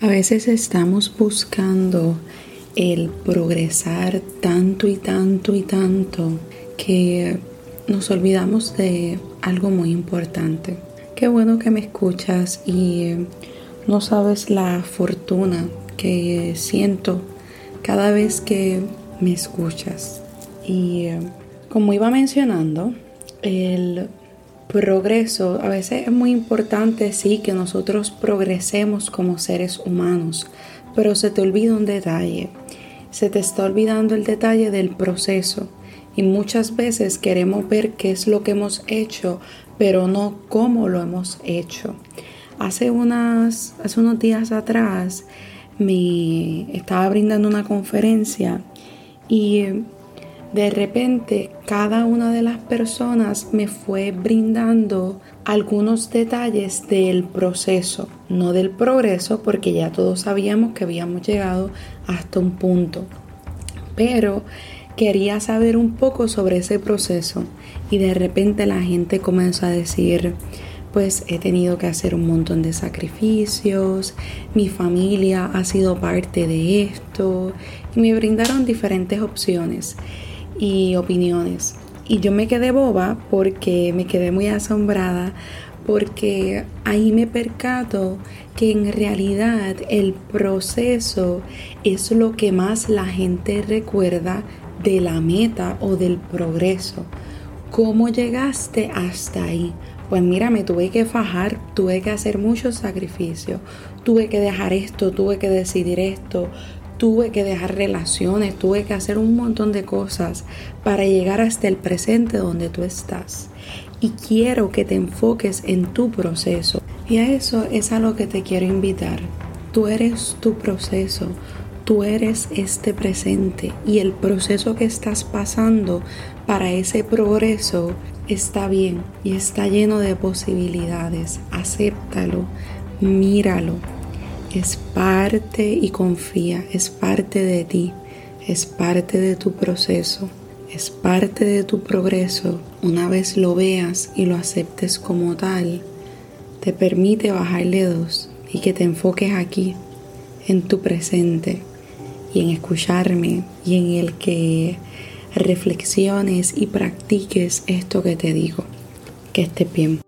A veces estamos buscando el progresar tanto y tanto y tanto que nos olvidamos de algo muy importante. Qué bueno que me escuchas y no sabes la fortuna que siento cada vez que me escuchas. Y como iba mencionando, el progreso, a veces es muy importante, sí, que nosotros progresemos como seres humanos, pero se te olvida un detalle, se te está olvidando el detalle del proceso y muchas veces queremos ver qué es lo que hemos hecho, pero no cómo lo hemos hecho. Hace, unas, hace unos días atrás me estaba brindando una conferencia y de repente cada una de las personas me fue brindando algunos detalles del proceso, no del progreso, porque ya todos sabíamos que habíamos llegado hasta un punto. Pero quería saber un poco sobre ese proceso y de repente la gente comenzó a decir, pues he tenido que hacer un montón de sacrificios, mi familia ha sido parte de esto y me brindaron diferentes opciones y opiniones. Y yo me quedé boba porque me quedé muy asombrada porque ahí me percato que en realidad el proceso es lo que más la gente recuerda de la meta o del progreso. ¿Cómo llegaste hasta ahí? Pues mira, me tuve que fajar, tuve que hacer mucho sacrificio, tuve que dejar esto, tuve que decidir esto, tuve que dejar relaciones, tuve que hacer un montón de cosas para llegar hasta el presente donde tú estás. Y quiero que te enfoques en tu proceso. Y a eso es a lo que te quiero invitar. Tú eres tu proceso, tú eres este presente y el proceso que estás pasando para ese progreso está bien y está lleno de posibilidades. Acéptalo, míralo es parte y confía, es parte de ti, es parte de tu proceso, es parte de tu progreso. Una vez lo veas y lo aceptes como tal, te permite bajarle dos y que te enfoques aquí, en tu presente y en escucharme y en el que reflexiones y practiques esto que te digo. Que estés bien.